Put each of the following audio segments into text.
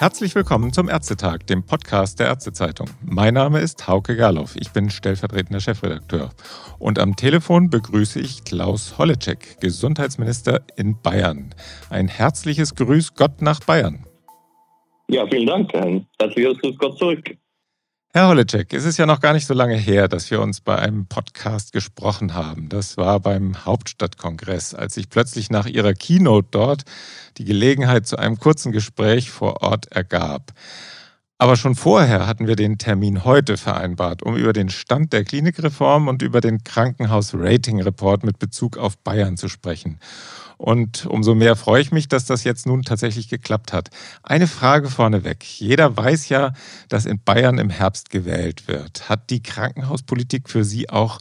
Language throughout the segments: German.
Herzlich willkommen zum Ärztetag, dem Podcast der Ärztezeitung. Mein Name ist Hauke Gerloff, ich bin stellvertretender Chefredakteur. Und am Telefon begrüße ich Klaus Holleczek, Gesundheitsminister in Bayern. Ein herzliches Grüß Gott nach Bayern. Ja, vielen Dank. Ein herzliches Grüß Gott zurück. Herr Holecek, es ist ja noch gar nicht so lange her, dass wir uns bei einem Podcast gesprochen haben. Das war beim Hauptstadtkongress, als sich plötzlich nach Ihrer Keynote dort die Gelegenheit zu einem kurzen Gespräch vor Ort ergab. Aber schon vorher hatten wir den Termin heute vereinbart, um über den Stand der Klinikreform und über den Krankenhaus-Rating-Report mit Bezug auf Bayern zu sprechen. Und umso mehr freue ich mich, dass das jetzt nun tatsächlich geklappt hat. Eine Frage vorneweg. Jeder weiß ja, dass in Bayern im Herbst gewählt wird. Hat die Krankenhauspolitik für Sie auch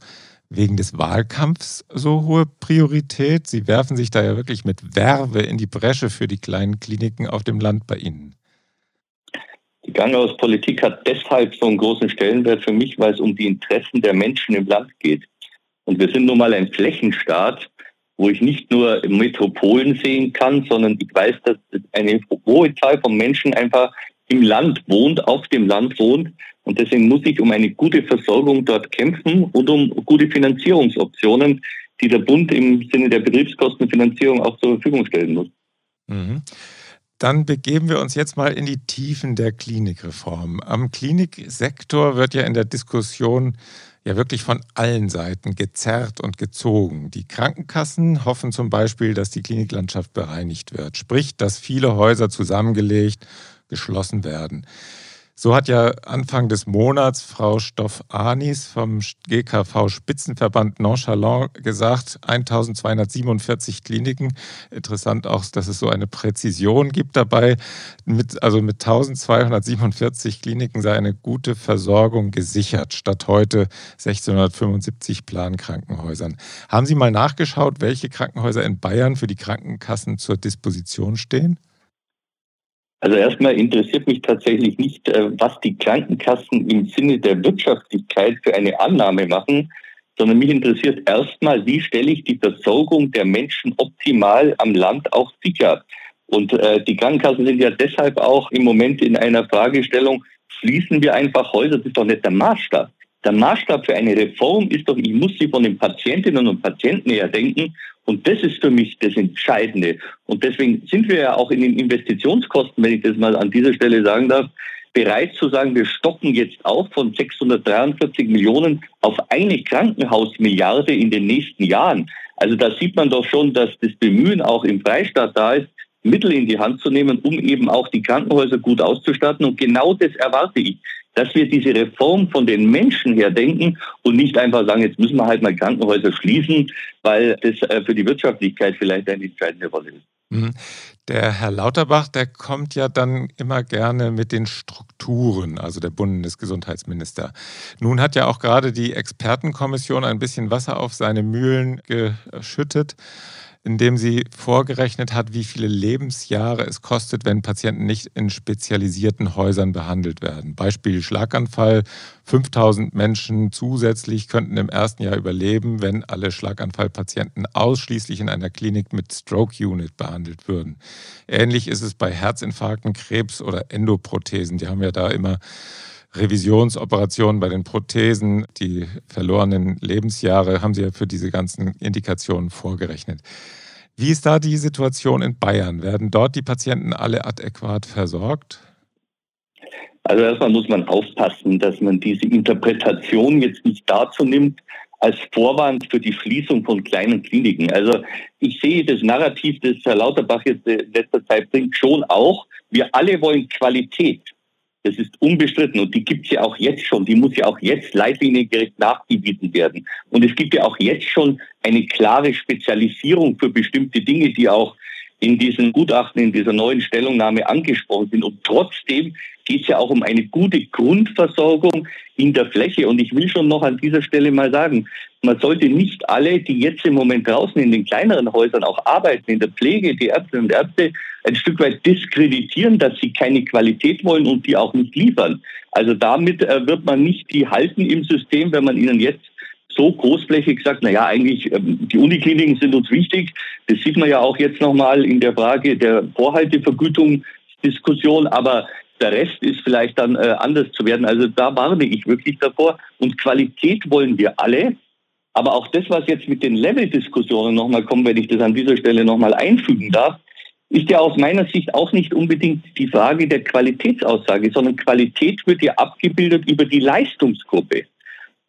wegen des Wahlkampfs so hohe Priorität? Sie werfen sich da ja wirklich mit Werbe in die Bresche für die kleinen Kliniken auf dem Land bei Ihnen. Die Krankenhauspolitik hat deshalb so einen großen Stellenwert für mich, weil es um die Interessen der Menschen im Land geht. Und wir sind nun mal ein Flächenstaat wo ich nicht nur Metropolen sehen kann, sondern ich weiß, dass eine hohe Zahl von Menschen einfach im Land wohnt, auf dem Land wohnt. Und deswegen muss ich um eine gute Versorgung dort kämpfen und um gute Finanzierungsoptionen, die der Bund im Sinne der Betriebskostenfinanzierung auch zur Verfügung stellen muss. Mhm. Dann begeben wir uns jetzt mal in die Tiefen der Klinikreform. Am Kliniksektor wird ja in der Diskussion ja wirklich von allen Seiten gezerrt und gezogen. Die Krankenkassen hoffen zum Beispiel, dass die Kliniklandschaft bereinigt wird, sprich, dass viele Häuser zusammengelegt, geschlossen werden. So hat ja Anfang des Monats Frau Stoff-Anis vom GKV Spitzenverband Nonchalant gesagt, 1247 Kliniken. Interessant auch, dass es so eine Präzision gibt dabei. Mit, also mit 1247 Kliniken sei eine gute Versorgung gesichert, statt heute 1675 Plankrankenhäusern. Haben Sie mal nachgeschaut, welche Krankenhäuser in Bayern für die Krankenkassen zur Disposition stehen? Also erstmal interessiert mich tatsächlich nicht, äh, was die Krankenkassen im Sinne der Wirtschaftlichkeit für eine Annahme machen, sondern mich interessiert erstmal, wie stelle ich die Versorgung der Menschen optimal am Land auch sicher. Und äh, die Krankenkassen sind ja deshalb auch im Moment in einer Fragestellung, schließen wir einfach Häuser, das ist doch nicht der Maßstab. Der Maßstab für eine Reform ist doch, ich muss sie von den Patientinnen und Patienten her denken und das ist für mich das Entscheidende. Und deswegen sind wir ja auch in den Investitionskosten, wenn ich das mal an dieser Stelle sagen darf, bereit zu sagen, wir stocken jetzt auf von 643 Millionen auf eine Krankenhausmilliarde in den nächsten Jahren. Also da sieht man doch schon, dass das Bemühen auch im Freistaat da ist, Mittel in die Hand zu nehmen, um eben auch die Krankenhäuser gut auszustatten. Und genau das erwarte ich dass wir diese Reform von den Menschen her denken und nicht einfach sagen, jetzt müssen wir halt mal Krankenhäuser schließen, weil das äh, für die Wirtschaftlichkeit vielleicht eine entscheidende Rolle ist. Mhm. Der Herr Lauterbach, der kommt ja dann immer gerne mit den Strukturen, also der Bundesgesundheitsminister. Nun hat ja auch gerade die Expertenkommission ein bisschen Wasser auf seine Mühlen geschüttet indem sie vorgerechnet hat, wie viele Lebensjahre es kostet, wenn Patienten nicht in spezialisierten Häusern behandelt werden. Beispiel Schlaganfall. 5000 Menschen zusätzlich könnten im ersten Jahr überleben, wenn alle Schlaganfallpatienten ausschließlich in einer Klinik mit Stroke Unit behandelt würden. Ähnlich ist es bei Herzinfarkten, Krebs oder Endoprothesen. Die haben ja da immer Revisionsoperationen bei den Prothesen, die verlorenen Lebensjahre haben Sie ja für diese ganzen Indikationen vorgerechnet. Wie ist da die Situation in Bayern? Werden dort die Patienten alle adäquat versorgt? Also erstmal muss man aufpassen, dass man diese Interpretation jetzt nicht dazu nimmt, als Vorwand für die Schließung von kleinen Kliniken. Also ich sehe das Narrativ, das Herr Lauterbach jetzt in letzter Zeit bringt, schon auch. Wir alle wollen Qualität. Das ist unbestritten und die gibt es ja auch jetzt schon. Die muss ja auch jetzt leitliniengerecht nachgewiesen werden. Und es gibt ja auch jetzt schon eine klare Spezialisierung für bestimmte Dinge, die auch in diesen Gutachten, in dieser neuen Stellungnahme angesprochen sind. Und trotzdem geht es ja auch um eine gute Grundversorgung in der Fläche. Und ich will schon noch an dieser Stelle mal sagen, man sollte nicht alle, die jetzt im Moment draußen in den kleineren Häusern auch arbeiten, in der Pflege, die Ärztinnen und Ärzte, ein Stück weit diskreditieren, dass sie keine Qualität wollen und die auch nicht liefern. Also damit äh, wird man nicht die halten im System, wenn man ihnen jetzt so großflächig gesagt, naja, eigentlich ähm, die Unikliniken sind uns wichtig. Das sieht man ja auch jetzt nochmal in der Frage der Vorhaltevergütungsdiskussion, aber der Rest ist vielleicht dann äh, anders zu werden. Also da warne ich wirklich davor. Und Qualität wollen wir alle. Aber auch das, was jetzt mit den Level-Diskussionen nochmal kommt, wenn ich das an dieser Stelle nochmal einfügen darf, ist ja aus meiner Sicht auch nicht unbedingt die Frage der Qualitätsaussage, sondern Qualität wird ja abgebildet über die Leistungsgruppe.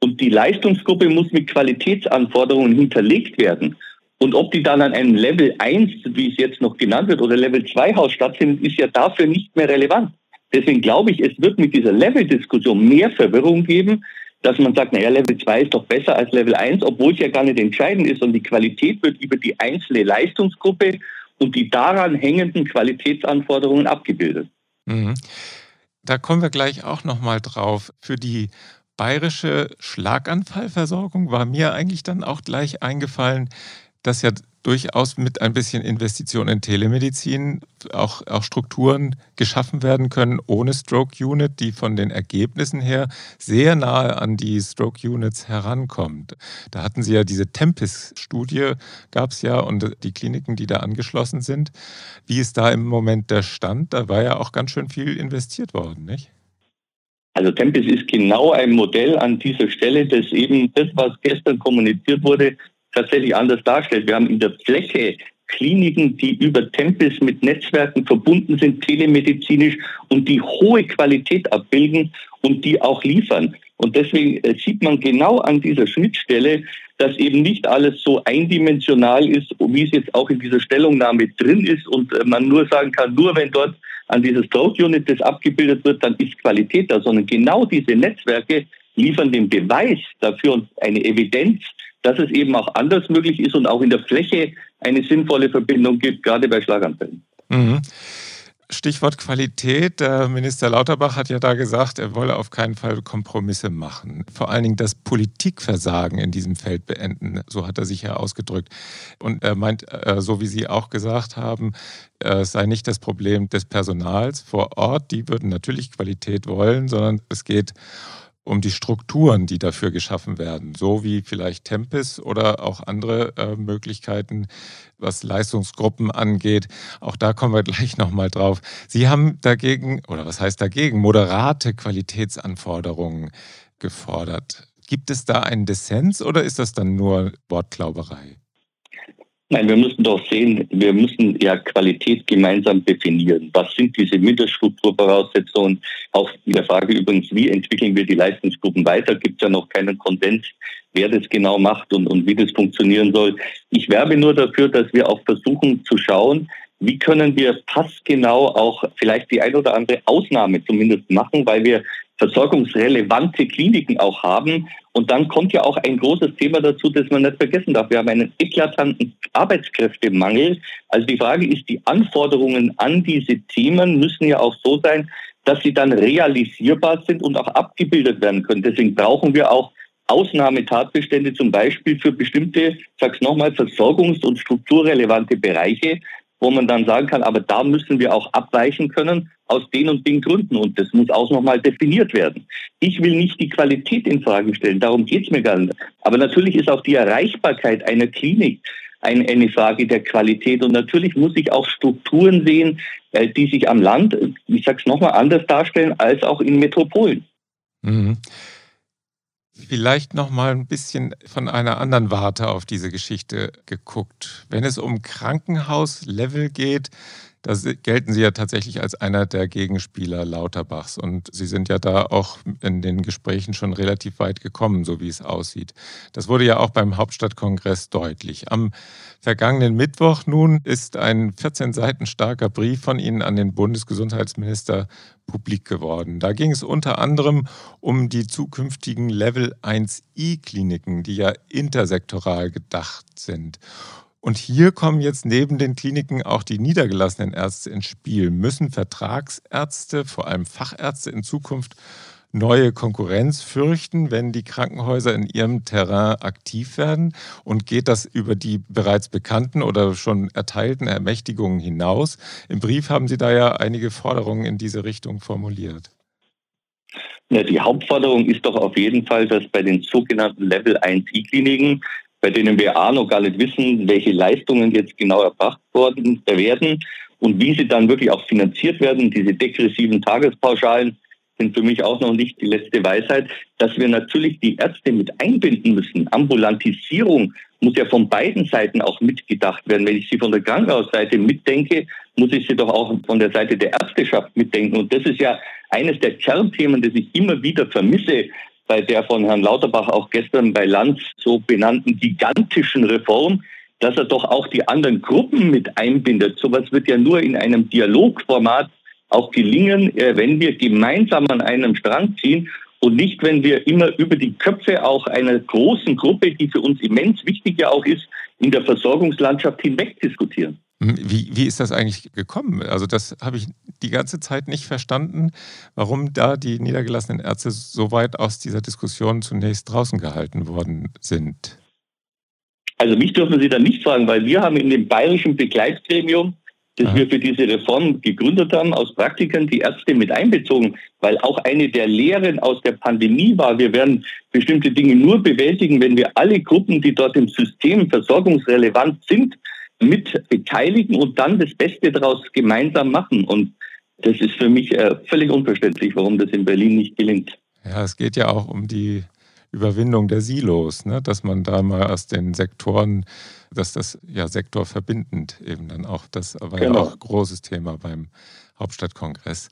Und die Leistungsgruppe muss mit Qualitätsanforderungen hinterlegt werden. Und ob die dann an einem Level 1, wie es jetzt noch genannt wird, oder Level 2 Haus stattfindet, ist ja dafür nicht mehr relevant. Deswegen glaube ich, es wird mit dieser Level-Diskussion mehr Verwirrung geben, dass man sagt, naja, Level 2 ist doch besser als Level 1, obwohl es ja gar nicht entscheidend ist und die Qualität wird über die einzelne Leistungsgruppe und die daran hängenden Qualitätsanforderungen abgebildet. Mhm. Da kommen wir gleich auch nochmal drauf. Für die bayerische Schlaganfallversorgung war mir eigentlich dann auch gleich eingefallen, dass ja durchaus mit ein bisschen Investition in Telemedizin auch, auch Strukturen geschaffen werden können ohne Stroke Unit, die von den Ergebnissen her sehr nahe an die Stroke Units herankommt. Da hatten Sie ja diese Tempest-Studie, gab es ja, und die Kliniken, die da angeschlossen sind. Wie ist da im Moment der Stand? Da war ja auch ganz schön viel investiert worden, nicht? Also Tempest ist genau ein Modell an dieser Stelle, das eben das, was gestern kommuniziert wurde, tatsächlich anders darstellt. Wir haben in der Fläche Kliniken, die über Tempes mit Netzwerken verbunden sind, telemedizinisch und die hohe Qualität abbilden und die auch liefern. Und deswegen äh, sieht man genau an dieser Schnittstelle, dass eben nicht alles so eindimensional ist, wie es jetzt auch in dieser Stellungnahme drin ist und äh, man nur sagen kann, nur wenn dort an dieser Stroke Unit das abgebildet wird, dann ist Qualität da, sondern genau diese Netzwerke liefern den Beweis dafür und eine Evidenz, dass es eben auch anders möglich ist und auch in der Fläche eine sinnvolle Verbindung gibt, gerade bei Schlaganfällen. Mhm. Stichwort Qualität. Der Minister Lauterbach hat ja da gesagt, er wolle auf keinen Fall Kompromisse machen. Vor allen Dingen das Politikversagen in diesem Feld beenden. So hat er sich ja ausgedrückt. Und er meint, äh, so wie Sie auch gesagt haben, äh, es sei nicht das Problem des Personals vor Ort. Die würden natürlich Qualität wollen, sondern es geht um die Strukturen, die dafür geschaffen werden, so wie vielleicht Tempis oder auch andere äh, Möglichkeiten, was Leistungsgruppen angeht. Auch da kommen wir gleich nochmal drauf. Sie haben dagegen, oder was heißt dagegen, moderate Qualitätsanforderungen gefordert. Gibt es da einen Dissens oder ist das dann nur Wortklauberei? Nein, wir müssen doch sehen, wir müssen ja Qualität gemeinsam definieren. Was sind diese Mittelstrukturvoraussetzungen? Auch in der Frage übrigens, wie entwickeln wir die Leistungsgruppen weiter, gibt es ja noch keinen Konsens, wer das genau macht und, und wie das funktionieren soll. Ich werbe nur dafür, dass wir auch versuchen zu schauen, wie können wir passgenau auch vielleicht die ein oder andere Ausnahme zumindest machen, weil wir versorgungsrelevante Kliniken auch haben. Und dann kommt ja auch ein großes Thema dazu, das man nicht vergessen darf. Wir haben einen eklatanten Arbeitskräftemangel. Also die Frage ist, die Anforderungen an diese Themen müssen ja auch so sein, dass sie dann realisierbar sind und auch abgebildet werden können. Deswegen brauchen wir auch Ausnahmetatbestände zum Beispiel für bestimmte, sag's nochmal, versorgungs- und strukturrelevante Bereiche, wo man dann sagen kann, aber da müssen wir auch abweichen können aus den und den Gründen und das muss auch nochmal definiert werden. Ich will nicht die Qualität in Frage stellen, darum geht's mir gar nicht. Aber natürlich ist auch die Erreichbarkeit einer Klinik eine Frage der Qualität und natürlich muss ich auch Strukturen sehen, äh, die sich am Land, ich sage es nochmal, anders darstellen als auch in Metropolen. Mhm. Vielleicht noch mal ein bisschen von einer anderen Warte auf diese Geschichte geguckt. Wenn es um Krankenhauslevel geht, da gelten Sie ja tatsächlich als einer der Gegenspieler Lauterbachs. Und Sie sind ja da auch in den Gesprächen schon relativ weit gekommen, so wie es aussieht. Das wurde ja auch beim Hauptstadtkongress deutlich. Am vergangenen Mittwoch nun ist ein 14 Seiten starker Brief von Ihnen an den Bundesgesundheitsminister publik geworden. Da ging es unter anderem um die zukünftigen Level 1i-Kliniken, die ja intersektoral gedacht sind. Und hier kommen jetzt neben den Kliniken auch die niedergelassenen Ärzte ins Spiel. Müssen Vertragsärzte, vor allem Fachärzte in Zukunft neue Konkurrenz fürchten, wenn die Krankenhäuser in ihrem Terrain aktiv werden? Und geht das über die bereits bekannten oder schon erteilten Ermächtigungen hinaus? Im Brief haben Sie da ja einige Forderungen in diese Richtung formuliert. Ja, die Hauptforderung ist doch auf jeden Fall, dass bei den sogenannten Level 1 E-Kliniken, bei denen wir A noch gar nicht wissen, welche Leistungen jetzt genau erbracht worden werden und wie sie dann wirklich auch finanziert werden, diese degressiven Tagespauschalen, sind für mich auch noch nicht die letzte Weisheit, dass wir natürlich die Ärzte mit einbinden müssen. Ambulantisierung muss ja von beiden Seiten auch mitgedacht werden. Wenn ich sie von der Krankenhausseite mitdenke, muss ich sie doch auch von der Seite der Ärzteschaft mitdenken. Und das ist ja eines der Kernthemen, das ich immer wieder vermisse bei der von Herrn Lauterbach auch gestern bei Lanz so benannten gigantischen Reform, dass er doch auch die anderen Gruppen mit einbindet. Sowas wird ja nur in einem Dialogformat auch gelingen, äh, wenn wir gemeinsam an einem Strang ziehen und nicht, wenn wir immer über die Köpfe auch einer großen Gruppe, die für uns immens wichtig ja auch ist, in der Versorgungslandschaft hinweg diskutieren. Wie, wie ist das eigentlich gekommen? Also das habe ich die ganze Zeit nicht verstanden, warum da die niedergelassenen Ärzte so weit aus dieser Diskussion zunächst draußen gehalten worden sind. Also mich dürfen Sie da nicht fragen, weil wir haben in dem bayerischen Begleitgremium das wir für diese Reform gegründet haben, aus Praktikern die Ärzte mit einbezogen, weil auch eine der Lehren aus der Pandemie war, wir werden bestimmte Dinge nur bewältigen, wenn wir alle Gruppen, die dort im System versorgungsrelevant sind, mit beteiligen und dann das Beste daraus gemeinsam machen. Und das ist für mich äh, völlig unverständlich, warum das in Berlin nicht gelingt. Ja, es geht ja auch um die Überwindung der Silos, ne? dass man da mal aus den Sektoren, dass das ja sektorverbindend eben dann auch, das war genau. ja auch ein großes Thema beim Hauptstadtkongress.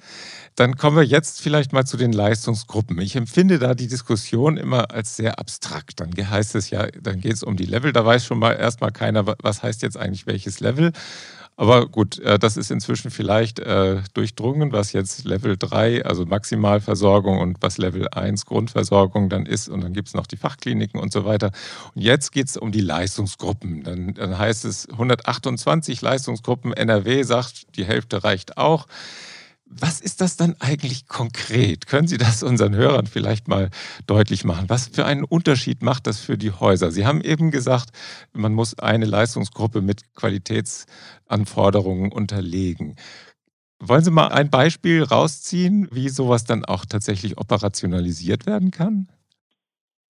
Dann kommen wir jetzt vielleicht mal zu den Leistungsgruppen. Ich empfinde da die Diskussion immer als sehr abstrakt. Dann heißt es ja, dann geht es um die Level. Da weiß schon mal erstmal keiner, was heißt jetzt eigentlich welches Level. Aber gut, äh, das ist inzwischen vielleicht äh, durchdrungen, was jetzt Level 3, also Maximalversorgung und was Level 1 Grundversorgung dann ist. Und dann gibt es noch die Fachkliniken und so weiter. Und jetzt geht es um die Leistungsgruppen. Dann, dann heißt es 128 Leistungsgruppen. NRW sagt, die Hälfte reicht auch. Was ist das dann eigentlich konkret? Können Sie das unseren Hörern vielleicht mal deutlich machen? Was für einen Unterschied macht das für die Häuser? Sie haben eben gesagt, man muss eine Leistungsgruppe mit Qualitätsanforderungen unterlegen. Wollen Sie mal ein Beispiel rausziehen, wie sowas dann auch tatsächlich operationalisiert werden kann?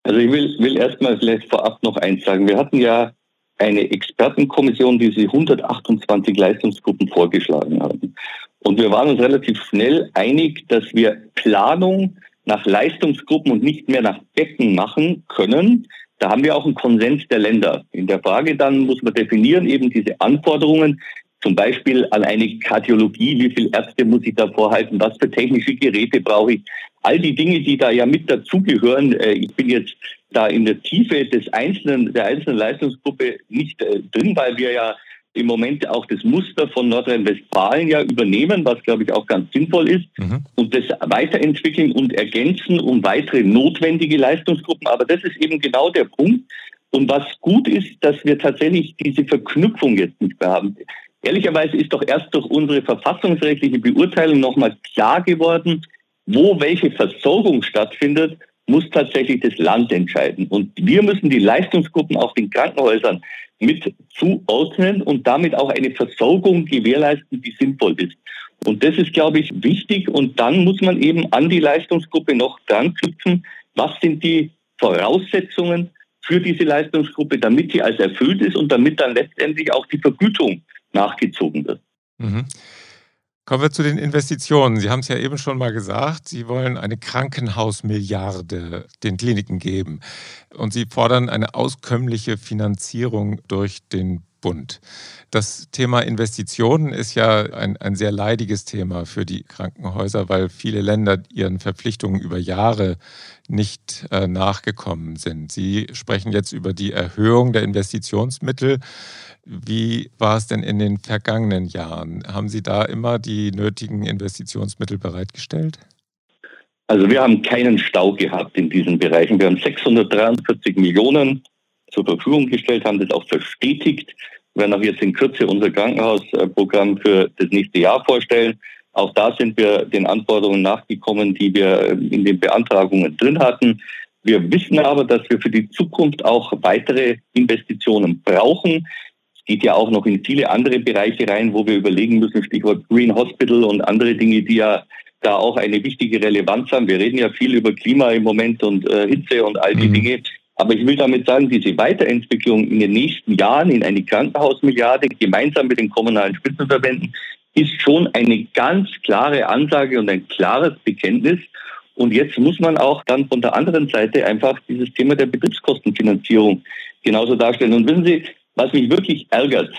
Also ich will, will erstmal vielleicht vorab noch eins sagen. Wir hatten ja eine Expertenkommission, die sie 128 Leistungsgruppen vorgeschlagen haben. Und wir waren uns relativ schnell einig, dass wir Planung nach Leistungsgruppen und nicht mehr nach Becken machen können. Da haben wir auch einen Konsens der Länder. In der Frage dann muss man definieren eben diese Anforderungen, zum Beispiel an eine Kardiologie, wie viele Ärzte muss ich da vorhalten, was für technische Geräte brauche ich. All die Dinge, die da ja mit dazugehören. Äh, ich bin jetzt da in der Tiefe des einzelnen, der einzelnen Leistungsgruppe nicht äh, drin, weil wir ja im Moment auch das Muster von Nordrhein-Westfalen ja übernehmen, was glaube ich auch ganz sinnvoll ist, mhm. und das weiterentwickeln und ergänzen um weitere notwendige Leistungsgruppen. Aber das ist eben genau der Punkt. Und was gut ist, dass wir tatsächlich diese Verknüpfung jetzt nicht mehr haben. Ehrlicherweise ist doch erst durch unsere verfassungsrechtliche Beurteilung nochmal klar geworden, wo welche Versorgung stattfindet muss tatsächlich das Land entscheiden. Und wir müssen die Leistungsgruppen auf den Krankenhäusern mit zuordnen und damit auch eine Versorgung gewährleisten, die sinnvoll ist. Und das ist, glaube ich, wichtig. Und dann muss man eben an die Leistungsgruppe noch dran knüpfen, was sind die Voraussetzungen für diese Leistungsgruppe, damit sie als erfüllt ist und damit dann letztendlich auch die Vergütung nachgezogen wird. Mhm. Kommen wir zu den Investitionen. Sie haben es ja eben schon mal gesagt, Sie wollen eine Krankenhausmilliarde den Kliniken geben und Sie fordern eine auskömmliche Finanzierung durch den Bund. Das Thema Investitionen ist ja ein, ein sehr leidiges Thema für die Krankenhäuser, weil viele Länder ihren Verpflichtungen über Jahre nicht äh, nachgekommen sind. Sie sprechen jetzt über die Erhöhung der Investitionsmittel. Wie war es denn in den vergangenen Jahren? Haben Sie da immer die nötigen Investitionsmittel bereitgestellt? Also wir haben keinen Stau gehabt in diesen Bereichen. Wir haben 643 Millionen zur Verfügung gestellt, haben das auch verstetigt. Wir werden auch jetzt in Kürze unser Krankenhausprogramm für das nächste Jahr vorstellen. Auch da sind wir den Anforderungen nachgekommen, die wir in den Beantragungen drin hatten. Wir wissen aber, dass wir für die Zukunft auch weitere Investitionen brauchen geht ja auch noch in viele andere Bereiche rein, wo wir überlegen müssen, Stichwort Green Hospital und andere Dinge, die ja da auch eine wichtige Relevanz haben. Wir reden ja viel über Klima im Moment und äh, Hitze und all die mhm. Dinge. Aber ich will damit sagen, diese Weiterentwicklung in den nächsten Jahren in eine Krankenhausmilliarde gemeinsam mit den kommunalen Spitzenverbänden ist schon eine ganz klare Ansage und ein klares Bekenntnis. Und jetzt muss man auch dann von der anderen Seite einfach dieses Thema der Betriebskostenfinanzierung genauso darstellen. Und wissen Sie, was mich wirklich ärgert,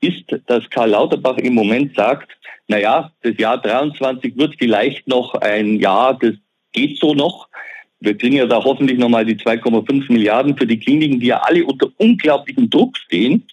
ist, dass Karl Lauterbach im Moment sagt, naja, das Jahr 23 wird vielleicht noch ein Jahr, das geht so noch. Wir kriegen ja da hoffentlich nochmal die 2,5 Milliarden für die Kliniken, die ja alle unter unglaublichem Druck stehen.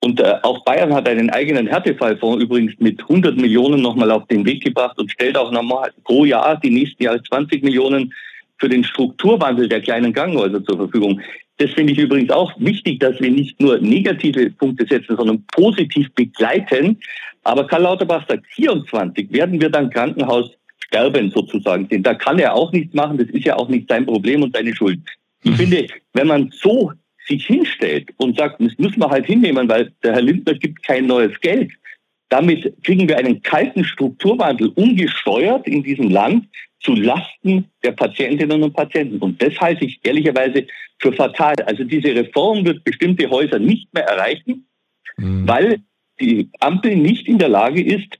Und äh, auch Bayern hat einen eigenen Härtefallfonds übrigens mit 100 Millionen nochmal auf den Weg gebracht und stellt auch nochmal pro Jahr die nächsten Jahre 20 Millionen für den Strukturwandel der kleinen Krankenhäuser zur Verfügung. Das finde ich übrigens auch wichtig, dass wir nicht nur negative Punkte setzen, sondern positiv begleiten. Aber Karl Lauterbach sagt, 24 werden wir dann Krankenhaus sterben sozusagen sehen. Da kann er auch nichts machen. Das ist ja auch nicht sein Problem und seine Schuld. Ich mhm. finde, wenn man so sich hinstellt und sagt, das müssen wir halt hinnehmen, weil der Herr Lindner gibt kein neues Geld. Damit kriegen wir einen kalten Strukturwandel ungesteuert in diesem Land zu Lasten der Patientinnen und Patienten. Und das halte ich ehrlicherweise für fatal. Also diese Reform wird bestimmte Häuser nicht mehr erreichen, mhm. weil die Ampel nicht in der Lage ist,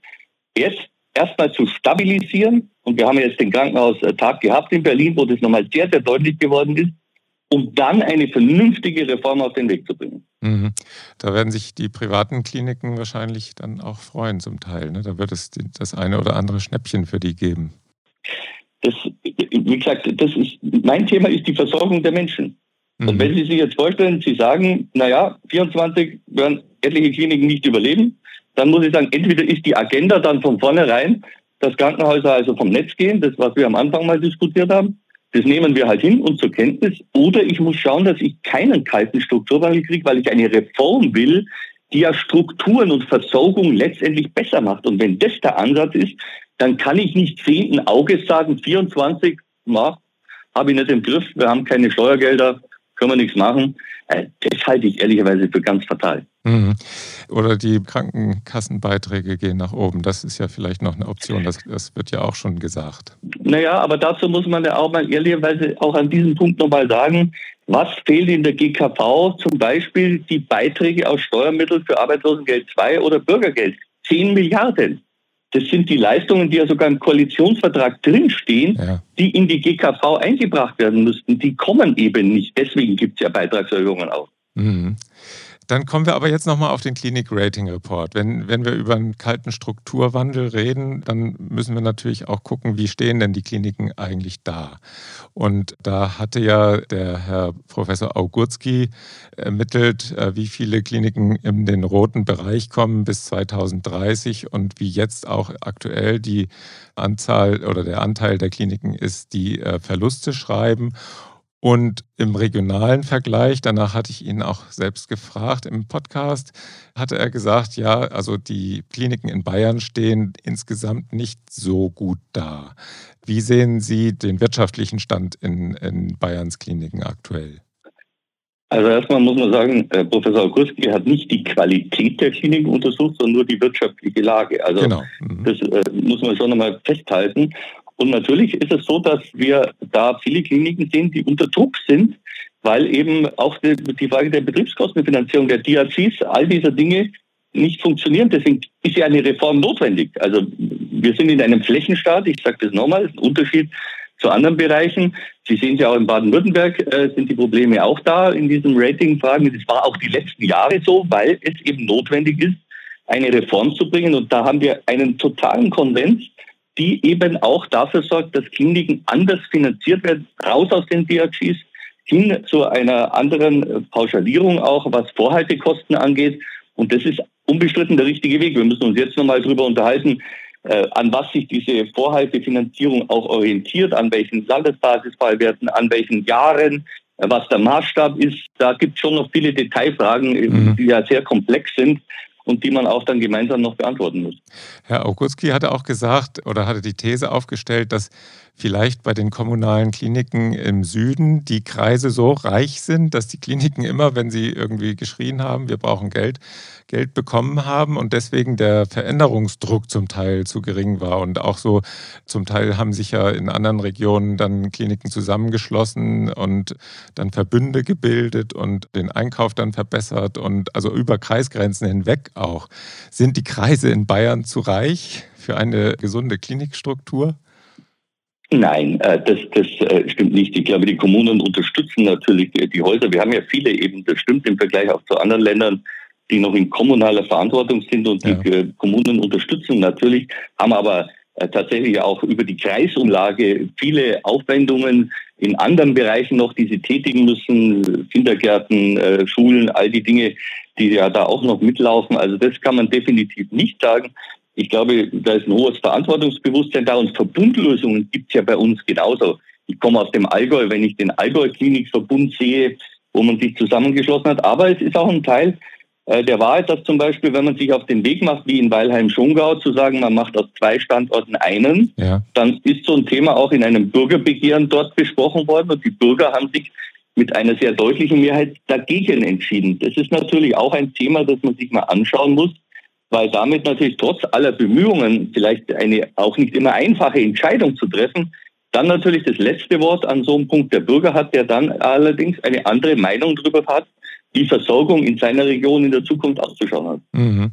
erst erstmal zu stabilisieren. Und wir haben jetzt den Krankenhaustag gehabt in Berlin, wo das nochmal sehr, sehr deutlich geworden ist um dann eine vernünftige Reform auf den Weg zu bringen. Mhm. Da werden sich die privaten Kliniken wahrscheinlich dann auch freuen zum Teil. Ne? Da wird es das eine oder andere Schnäppchen für die geben. Das, wie gesagt, das ist, mein Thema ist die Versorgung der Menschen. Mhm. Und wenn Sie sich jetzt vorstellen, Sie sagen, naja, 24 werden etliche Kliniken nicht überleben, dann muss ich sagen, entweder ist die Agenda dann von vornherein, dass Krankenhäuser also vom Netz gehen, das, was wir am Anfang mal diskutiert haben, das nehmen wir halt hin und zur Kenntnis. Oder ich muss schauen, dass ich keinen kalten Strukturwandel kriege, weil ich eine Reform will, die ja Strukturen und Versorgung letztendlich besser macht. Und wenn das der Ansatz ist, dann kann ich nicht zehnten Auges sagen, 24, habe ich nicht im Griff, wir haben keine Steuergelder, können wir nichts machen. Äh, das halte ich ehrlicherweise für ganz fatal. Mhm. Oder die Krankenkassenbeiträge gehen nach oben. Das ist ja vielleicht noch eine Option. Das, das wird ja auch schon gesagt. Naja, aber dazu muss man ja auch mal ehrlicherweise auch an diesem Punkt nochmal sagen, was fehlt in der GKV? Zum Beispiel die Beiträge aus Steuermitteln für Arbeitslosengeld 2 oder Bürgergeld. 10 Milliarden. Das sind die Leistungen, die ja sogar im Koalitionsvertrag drinstehen, ja. die in die GKV eingebracht werden müssten. Die kommen eben nicht. Deswegen gibt es ja Beitragserhöhungen auch. Mhm. Dann kommen wir aber jetzt nochmal auf den Klinik Rating Report. Wenn, wenn wir über einen kalten Strukturwandel reden, dann müssen wir natürlich auch gucken, wie stehen denn die Kliniken eigentlich da. Und da hatte ja der Herr Professor Augurski ermittelt, äh, wie viele Kliniken in den roten Bereich kommen bis 2030 und wie jetzt auch aktuell die Anzahl oder der Anteil der Kliniken ist, die äh, Verluste schreiben. Und im regionalen Vergleich, danach hatte ich ihn auch selbst gefragt im Podcast, hatte er gesagt, ja, also die Kliniken in Bayern stehen insgesamt nicht so gut da. Wie sehen Sie den wirtschaftlichen Stand in, in Bayerns Kliniken aktuell? Also erstmal muss man sagen, äh, Professor Kurski hat nicht die Qualität der Kliniken untersucht, sondern nur die wirtschaftliche Lage. Also genau. mhm. das äh, muss man schon einmal festhalten. Und natürlich ist es so, dass wir da viele Kliniken sehen, die unter Druck sind, weil eben auch die, die Frage der Betriebskostenfinanzierung, der DRCs, all dieser Dinge nicht funktionieren. Deswegen ist ja eine Reform notwendig. Also wir sind in einem Flächenstaat, ich sage das nochmal, ein Unterschied zu anderen Bereichen. Sie sehen es ja auch in Baden-Württemberg, äh, sind die Probleme auch da in diesen Rating-Fragen. Das war auch die letzten Jahre so, weil es eben notwendig ist, eine Reform zu bringen. Und da haben wir einen totalen Konsens die eben auch dafür sorgt, dass Kliniken anders finanziert werden, raus aus den DRGs, hin zu einer anderen äh, Pauschalierung auch, was Vorhaltekosten angeht. Und das ist unbestritten der richtige Weg. Wir müssen uns jetzt nochmal darüber unterhalten, äh, an was sich diese Vorhaltefinanzierung auch orientiert, an welchen Landesbasisfallwerten, an welchen Jahren, äh, was der Maßstab ist. Da gibt es schon noch viele Detailfragen, mhm. die ja sehr komplex sind und die man auch dann gemeinsam noch beantworten muss. Herr Augustki hatte auch gesagt oder hatte die These aufgestellt, dass vielleicht bei den kommunalen Kliniken im Süden die Kreise so reich sind, dass die Kliniken immer, wenn sie irgendwie geschrien haben, wir brauchen Geld, Geld bekommen haben und deswegen der Veränderungsdruck zum Teil zu gering war. Und auch so zum Teil haben sich ja in anderen Regionen dann Kliniken zusammengeschlossen und dann Verbünde gebildet und den Einkauf dann verbessert und also über Kreisgrenzen hinweg auch. Sind die Kreise in Bayern zu reich für eine gesunde Klinikstruktur? Nein, äh, das, das äh, stimmt nicht. Ich glaube, die Kommunen unterstützen natürlich die Häuser. Wir haben ja viele eben, das stimmt im Vergleich auch zu anderen Ländern, die noch in kommunaler Verantwortung sind und ja. die Kommunen unterstützen natürlich, haben aber äh, tatsächlich auch über die Kreisumlage viele Aufwendungen in anderen Bereichen noch, die sie tätigen müssen, Kindergärten, Schulen, all die Dinge, die ja da auch noch mitlaufen. Also das kann man definitiv nicht sagen. Ich glaube, da ist ein hohes Verantwortungsbewusstsein da und Verbundlösungen gibt es ja bei uns genauso. Ich komme aus dem Allgäu, wenn ich den Allgäu-Klinikverbund sehe, wo man sich zusammengeschlossen hat. Aber es ist auch ein Teil äh, der Wahrheit, dass zum Beispiel, wenn man sich auf den Weg macht, wie in Weilheim-Schongau, zu sagen, man macht aus zwei Standorten einen, ja. dann ist so ein Thema auch in einem Bürgerbegehren dort besprochen worden und die Bürger haben sich mit einer sehr deutlichen Mehrheit dagegen entschieden. Das ist natürlich auch ein Thema, das man sich mal anschauen muss, weil damit natürlich trotz aller Bemühungen, vielleicht eine auch nicht immer einfache Entscheidung zu treffen, dann natürlich das letzte Wort an so einem Punkt der Bürger hat, der dann allerdings eine andere Meinung darüber hat, die Versorgung in seiner Region in der Zukunft auszuschauen hat. Mhm.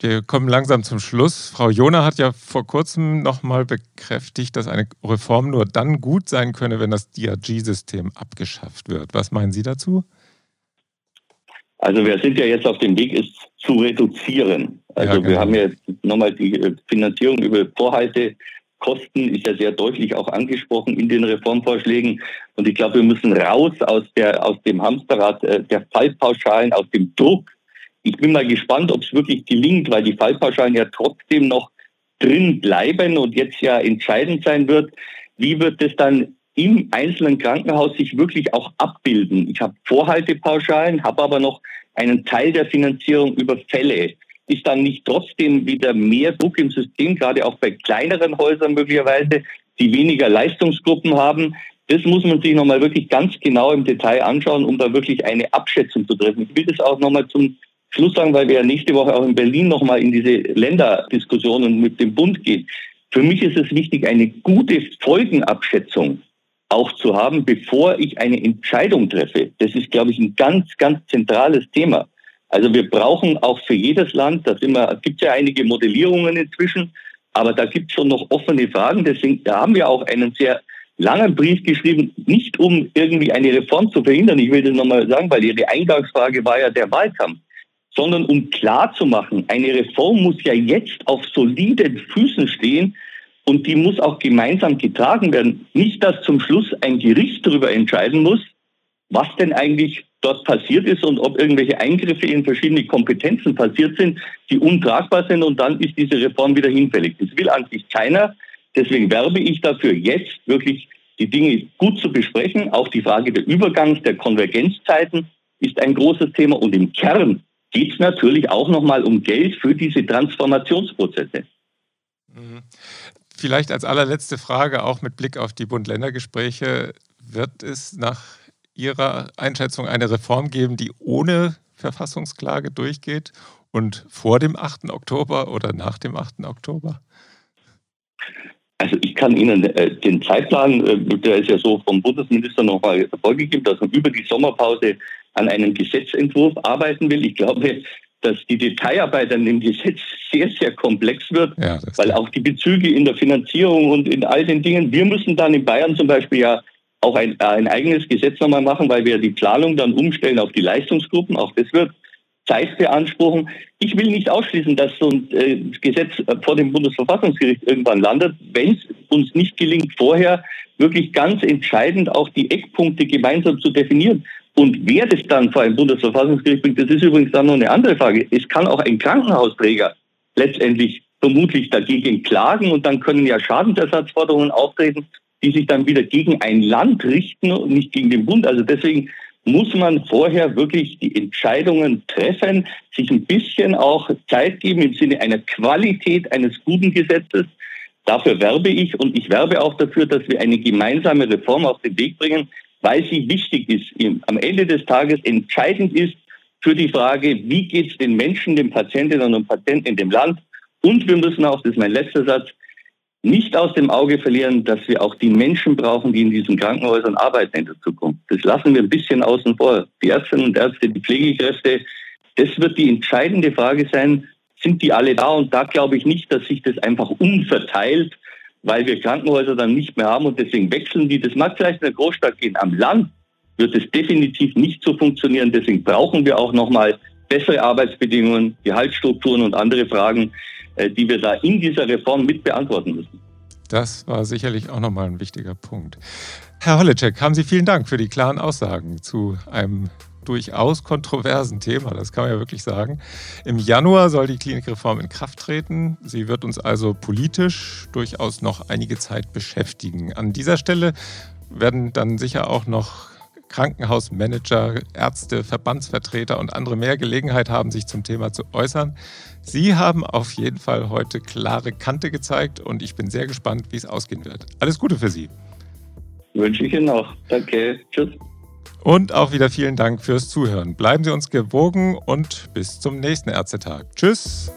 Wir kommen langsam zum Schluss. Frau Jona hat ja vor kurzem nochmal bekräftigt, dass eine Reform nur dann gut sein könne, wenn das DRG-System abgeschafft wird. Was meinen Sie dazu? Also wir sind ja jetzt auf dem Weg, es zu reduzieren. Also ja, genau. wir haben ja nochmal die äh, Finanzierung über Vorhalte Kosten ist ja sehr deutlich auch angesprochen in den Reformvorschlägen. Und ich glaube, wir müssen raus aus, der, aus dem Hamsterrad äh, der Fallpauschalen, aus dem Druck. Ich bin mal gespannt, ob es wirklich gelingt, weil die Fallpauschalen ja trotzdem noch drin bleiben und jetzt ja entscheidend sein wird. Wie wird es dann im einzelnen Krankenhaus sich wirklich auch abbilden? Ich habe Vorhaltepauschalen, habe aber noch einen Teil der Finanzierung über Fälle ist dann nicht trotzdem wieder mehr Druck im System, gerade auch bei kleineren Häusern möglicherweise, die weniger Leistungsgruppen haben. Das muss man sich nochmal wirklich ganz genau im Detail anschauen, um da wirklich eine Abschätzung zu treffen. Ich will das auch nochmal zum Schluss sagen, weil wir ja nächste Woche auch in Berlin nochmal in diese Länderdiskussionen mit dem Bund gehen. Für mich ist es wichtig, eine gute Folgenabschätzung auch zu haben, bevor ich eine Entscheidung treffe. Das ist, glaube ich, ein ganz, ganz zentrales Thema. Also wir brauchen auch für jedes Land, immer, gibt ja einige Modellierungen inzwischen, aber da gibt es schon noch offene Fragen. Deswegen da haben wir auch einen sehr langen Brief geschrieben, nicht um irgendwie eine Reform zu verhindern, ich will das nochmal sagen, weil Ihre Eingangsfrage war ja der Wahlkampf, sondern um klarzumachen, eine Reform muss ja jetzt auf soliden Füßen stehen und die muss auch gemeinsam getragen werden. Nicht, dass zum Schluss ein Gericht darüber entscheiden muss, was denn eigentlich dort passiert ist und ob irgendwelche Eingriffe in verschiedene Kompetenzen passiert sind, die untragbar sind und dann ist diese Reform wieder hinfällig. Das will eigentlich keiner. Deswegen werbe ich dafür, jetzt wirklich die Dinge gut zu besprechen. Auch die Frage der Übergangs-, der Konvergenzzeiten ist ein großes Thema und im Kern geht es natürlich auch nochmal um Geld für diese Transformationsprozesse. Vielleicht als allerletzte Frage, auch mit Blick auf die Bund-Länder-Gespräche, wird es nach Ihrer Einschätzung eine Reform geben, die ohne Verfassungsklage durchgeht und vor dem 8. Oktober oder nach dem 8. Oktober? Also ich kann Ihnen äh, den Zeitplan, äh, der ist ja so vom Bundesminister nochmal vorgegeben, dass man über die Sommerpause an einem Gesetzentwurf arbeiten will. Ich glaube, dass die Detailarbeit an dem Gesetz sehr, sehr komplex wird, ja, weil auch die Bezüge in der Finanzierung und in all den Dingen, wir müssen dann in Bayern zum Beispiel ja auch ein, ein eigenes Gesetz nochmal machen, weil wir die Planung dann umstellen auf die Leistungsgruppen. Auch das wird Zeit beanspruchen. Ich will nicht ausschließen, dass so ein äh, Gesetz vor dem Bundesverfassungsgericht irgendwann landet, wenn es uns nicht gelingt, vorher wirklich ganz entscheidend auch die Eckpunkte gemeinsam zu definieren. Und wer das dann vor ein Bundesverfassungsgericht bringt, das ist übrigens dann noch eine andere Frage. Es kann auch ein Krankenhausträger letztendlich vermutlich dagegen klagen und dann können ja Schadensersatzforderungen auftreten die sich dann wieder gegen ein Land richten und nicht gegen den Bund. Also deswegen muss man vorher wirklich die Entscheidungen treffen, sich ein bisschen auch Zeit geben im Sinne einer Qualität eines guten Gesetzes, Dafür werbe ich und ich werbe auch dafür, dass wir eine gemeinsame Reform auf den Weg bringen, weil sie wichtig ist. Am Ende des Tages entscheidend ist für die Frage, wie geht es den Menschen, den Patientinnen und Patienten in dem Land. Und wir müssen auch, das ist mein letzter Satz, nicht aus dem Auge verlieren, dass wir auch die Menschen brauchen, die in diesen Krankenhäusern arbeiten in der Zukunft. Das lassen wir ein bisschen außen vor. Die Ärztinnen und Ärzte, die Pflegekräfte, das wird die entscheidende Frage sein, sind die alle da? Und da glaube ich nicht, dass sich das einfach umverteilt, weil wir Krankenhäuser dann nicht mehr haben und deswegen wechseln die. Das mag vielleicht in der Großstadt gehen. Am Land wird es definitiv nicht so funktionieren. Deswegen brauchen wir auch nochmal bessere Arbeitsbedingungen, Gehaltsstrukturen und andere Fragen, äh, die wir da in dieser Reform mit beantworten müssen. Das war sicherlich auch nochmal ein wichtiger Punkt. Herr Holleczek, haben Sie vielen Dank für die klaren Aussagen zu einem durchaus kontroversen Thema, das kann man ja wirklich sagen. Im Januar soll die Klinikreform in Kraft treten. Sie wird uns also politisch durchaus noch einige Zeit beschäftigen. An dieser Stelle werden dann sicher auch noch Krankenhausmanager, Ärzte, Verbandsvertreter und andere mehr Gelegenheit haben, sich zum Thema zu äußern. Sie haben auf jeden Fall heute klare Kante gezeigt und ich bin sehr gespannt, wie es ausgehen wird. Alles Gute für Sie. Wünsche ich Ihnen auch. Danke. Tschüss. Und auch wieder vielen Dank fürs Zuhören. Bleiben Sie uns gewogen und bis zum nächsten Ärztetag. Tschüss.